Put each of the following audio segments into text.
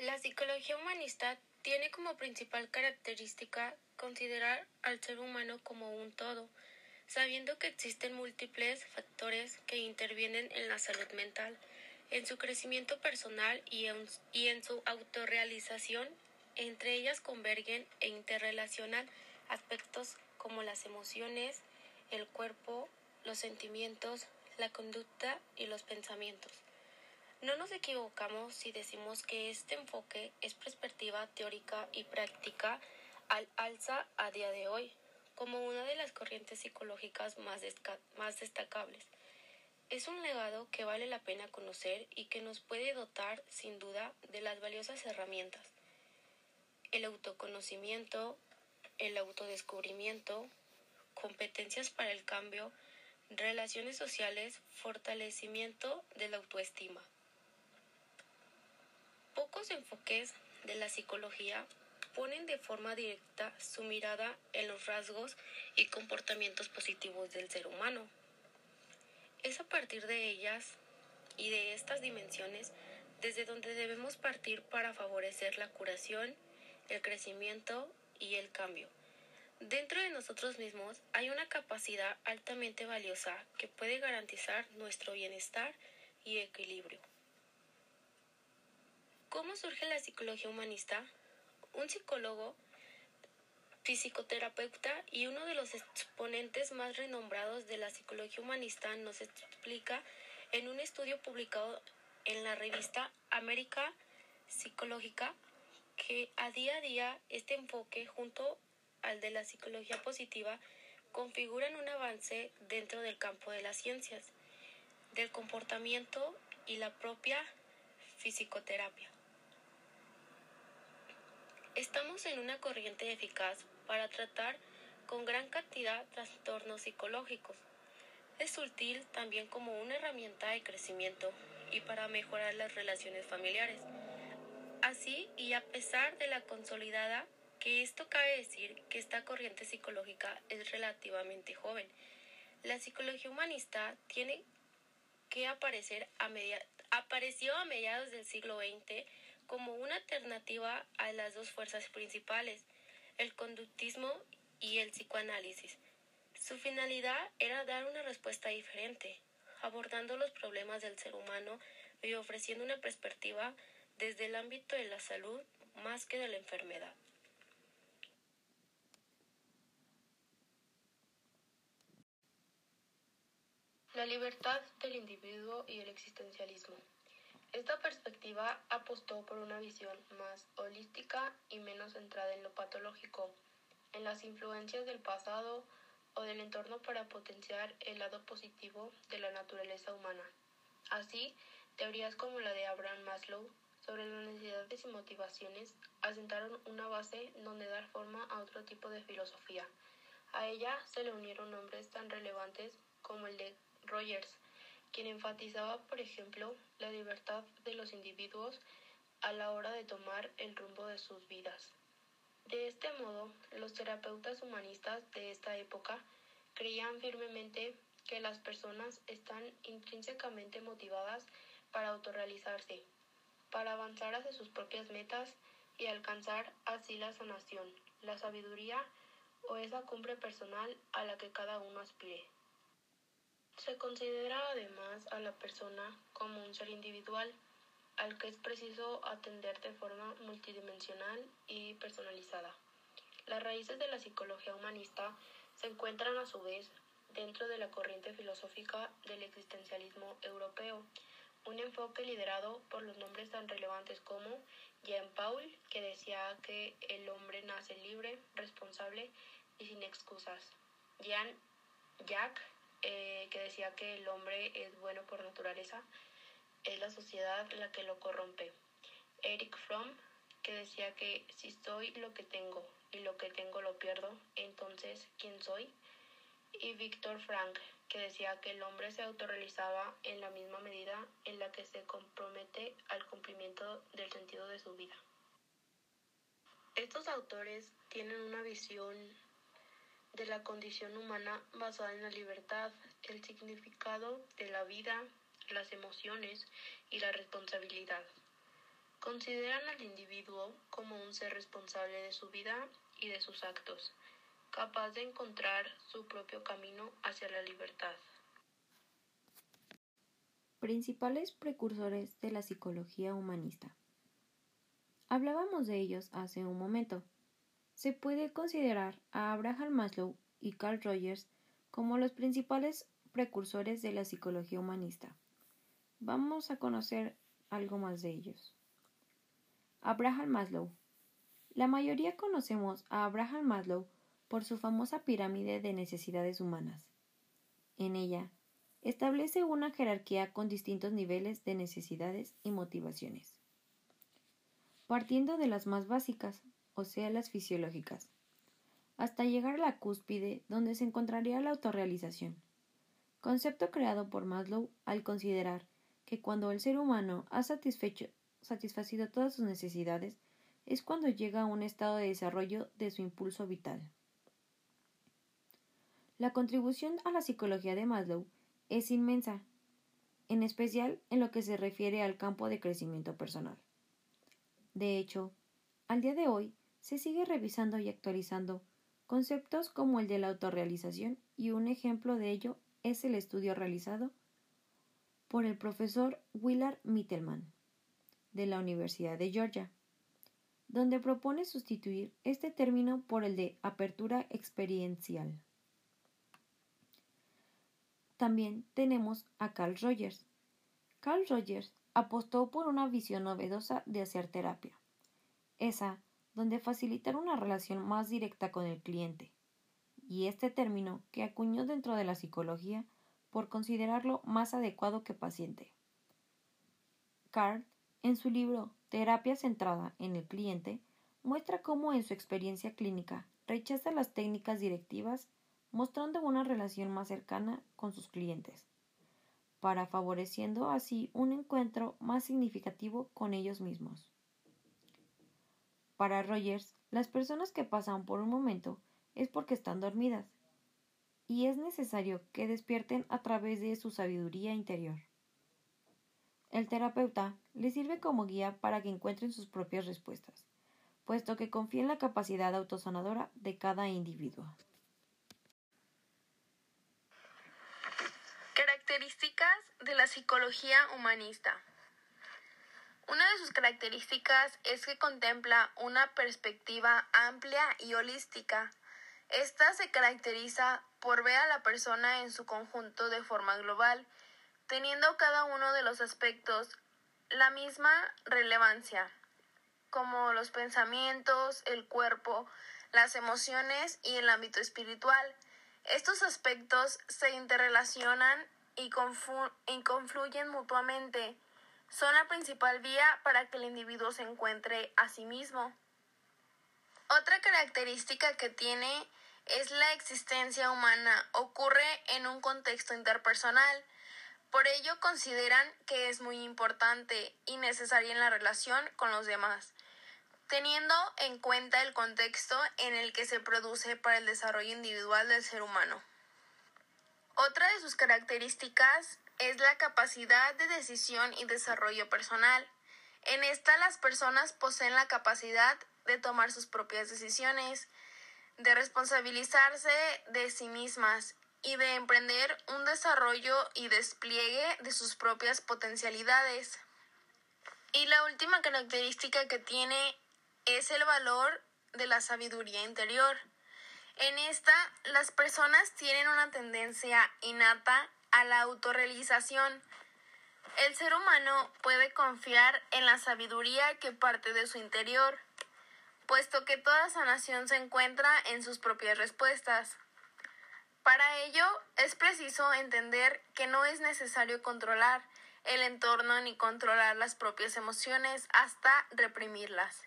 La psicología humanista tiene como principal característica considerar al ser humano como un todo, sabiendo que existen múltiples factores que intervienen en la salud mental, en su crecimiento personal y en, su autorrealización, entre ellas convergen e interrelacionan aspectos como las emociones, el cuerpo, los sentimientos, la conducta y los pensamientos. No nos equivocamos si decimos que este enfoque es perspectiva teórica y práctica al alza a día de hoy, como una de las corrientes psicológicas más, más destacables. Es un legado que vale la pena conocer y que nos puede dotar, sin duda, de las valiosas herramientas. El autoconocimiento, el autodescubrimiento, competencias para el cambio, relaciones sociales, fortalecimiento de la autoestima. Pocos enfoques de la psicología ponen de forma directa su mirada en los rasgos y comportamientos positivos del ser humano. Es a partir de ellas y de estas dimensiones desde donde debemos partir para favorecer la curación, el crecimiento y el cambio. Dentro de nosotros mismos hay una capacidad altamente valiosa que puede garantizar nuestro bienestar y equilibrio. ¿Cómo surge la psicología humanista? Un psicólogo, psicoterapeuta y uno de los exponentes más renombrados de la psicología humanista nos explica en un estudio publicado en la revista América Psicológica que a día a día este enfoque junto al de la psicología positiva configuran un avance dentro del campo de las ciencias, del comportamiento y la propia psicoterapia. Estamos en una corriente eficaz para tratar con gran cantidad trastornos psicológicos. Es sutil también como una herramienta de crecimiento y para mejorar las relaciones familiares. Así, y a pesar de la consolidada, que esto cabe decir que esta corriente psicológica es relativamente joven. La psicología humanista tiene que aparecer a media, apareció a mediados del siglo XX como una alternativa a las dos fuerzas principales, el conductismo y el psicoanálisis. Su finalidad era dar una respuesta diferente, abordando los problemas del ser humano y ofreciendo una perspectiva desde el ámbito de la salud más que de la enfermedad. La libertad del individuo y el existencialismo. Esta perspectiva apostó por una visión más holística y menos centrada en lo patológico, en las influencias del pasado o del entorno para potenciar el lado positivo de la naturaleza humana. Así, teorías como la de Abraham Maslow sobre las necesidades y motivaciones asentaron una base donde dar forma a otro tipo de filosofía. A ella se le unieron nombres tan relevantes como el de Rogers, quien enfatizaba, por ejemplo, la libertad de los individuos a la hora de tomar el rumbo de sus vidas. De este modo, los terapeutas humanistas de esta época creían firmemente que las personas están intrínsecamente motivadas para autorrealizarse, para avanzar hacia sus propias metas y alcanzar así la sanación, la sabiduría o esa cumbre personal a la que cada uno aspire. Se considera además a la persona como un ser individual al que es preciso atender de forma multidimensional y personalizada. Las raíces de la psicología humanista se encuentran a su vez dentro de la corriente filosófica del existencialismo europeo, un enfoque liderado por los nombres tan relevantes como Jean Paul, que decía que el hombre nace libre, responsable y sin excusas, Jean Jacques, eh, que decía que el hombre es bueno por naturaleza, es la sociedad la que lo corrompe. Eric Fromm, que decía que si soy lo que tengo y lo que tengo lo pierdo, entonces ¿quién soy? Y Víctor Frank, que decía que el hombre se autorrealizaba en la misma medida en la que se compromete al cumplimiento del sentido de su vida. Estos autores tienen una visión de la condición humana basada en la libertad, el significado de la vida, las emociones y la responsabilidad. Consideran al individuo como un ser responsable de su vida y de sus actos, capaz de encontrar su propio camino hacia la libertad. Principales precursores de la psicología humanista. Hablábamos de ellos hace un momento. Se puede considerar a Abraham Maslow y Carl Rogers como los principales precursores de la psicología humanista. Vamos a conocer algo más de ellos. Abraham Maslow. La mayoría conocemos a Abraham Maslow por su famosa pirámide de necesidades humanas. En ella, establece una jerarquía con distintos niveles de necesidades y motivaciones, partiendo de las más básicas, o sea, las fisiológicas, hasta llegar a la cúspide donde se encontraría la autorrealización, concepto creado por Maslow al considerar que cuando el ser humano ha satisfecho, satisfacido todas sus necesidades, es cuando llega a un estado de desarrollo de su impulso vital. La contribución a la psicología de Maslow es inmensa, en especial en lo que se refiere al campo de crecimiento personal. De hecho, al día de hoy se sigue revisando y actualizando conceptos como el de la autorrealización y un ejemplo de ello es el estudio realizado por el profesor Willard Mittelman de la Universidad de Georgia, donde propone sustituir este término por el de apertura experiencial. También tenemos a Carl Rogers. Carl Rogers apostó por una visión novedosa de hacer terapia, esa donde facilitar una relación más directa con el cliente, y este término que acuñó dentro de la psicología por considerarlo más adecuado que paciente. Carl, en su libro Terapia centrada en el cliente, muestra cómo en su experiencia clínica rechaza las técnicas directivas mostrando una relación más cercana con sus clientes, para favoreciendo así un encuentro más significativo con ellos mismos. Para Rogers, las personas que pasan por un momento es porque están dormidas, y es necesario que despierten a través de su sabiduría interior. El terapeuta les sirve como guía para que encuentren sus propias respuestas, puesto que confía en la capacidad autosanadora de cada individuo. Características de la psicología humanista. Una de sus características es que contempla una perspectiva amplia y holística. Esta se caracteriza por ver a la persona en su conjunto de forma global, teniendo cada uno de los aspectos la misma relevancia, como los pensamientos, el cuerpo, las emociones y el ámbito espiritual. Estos aspectos se interrelacionan y, confluyen mutuamente. Son la principal vía para que el individuo se encuentre a sí mismo. Otra característica que tiene es la existencia humana. Ocurre en un contexto interpersonal. Por ello consideran que es muy importante y necesaria en la relación con los demás, teniendo en cuenta el contexto en el que se produce para el desarrollo individual del ser humano. Otra de sus características es la capacidad de decisión y desarrollo personal. En esta las personas poseen la capacidad de tomar sus propias decisiones, de responsabilizarse de sí mismas y de emprender un desarrollo y despliegue de sus propias potencialidades. Y la última característica que tiene es el valor de la sabiduría interior. En esta, las personas tienen una tendencia innata a la autorrealización. El ser humano puede confiar en la sabiduría que parte de su interior, puesto que toda sanación se encuentra en sus propias respuestas. Para ello, es preciso entender que no es necesario controlar el entorno ni controlar las propias emociones hasta reprimirlas.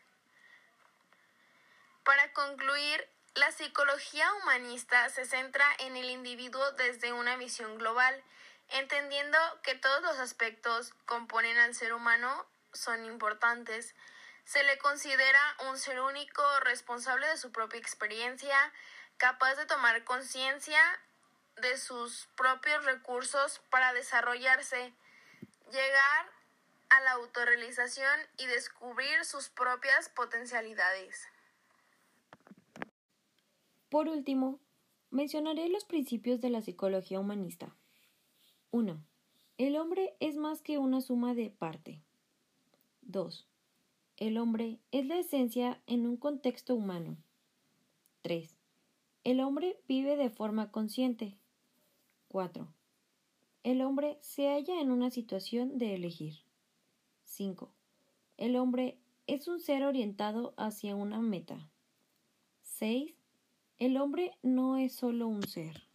Para concluir, la psicología humanista se centra en el individuo desde una visión global, entendiendo que todos los aspectos que componen al ser humano son importantes. Se le considera un ser único, responsable de su propia experiencia, capaz de tomar conciencia de sus propios recursos para desarrollarse, llegar a la autorrealización y descubrir sus propias potencialidades. Por último, mencionaré los principios de la psicología humanista. 1. El hombre es más que una suma de parte. 2. El hombre es la esencia en un contexto humano. 3. El hombre vive de forma consciente. 4. El hombre se halla en una situación de elegir. 5. El hombre es un ser orientado hacia una meta. 6. El hombre no es solo un ser.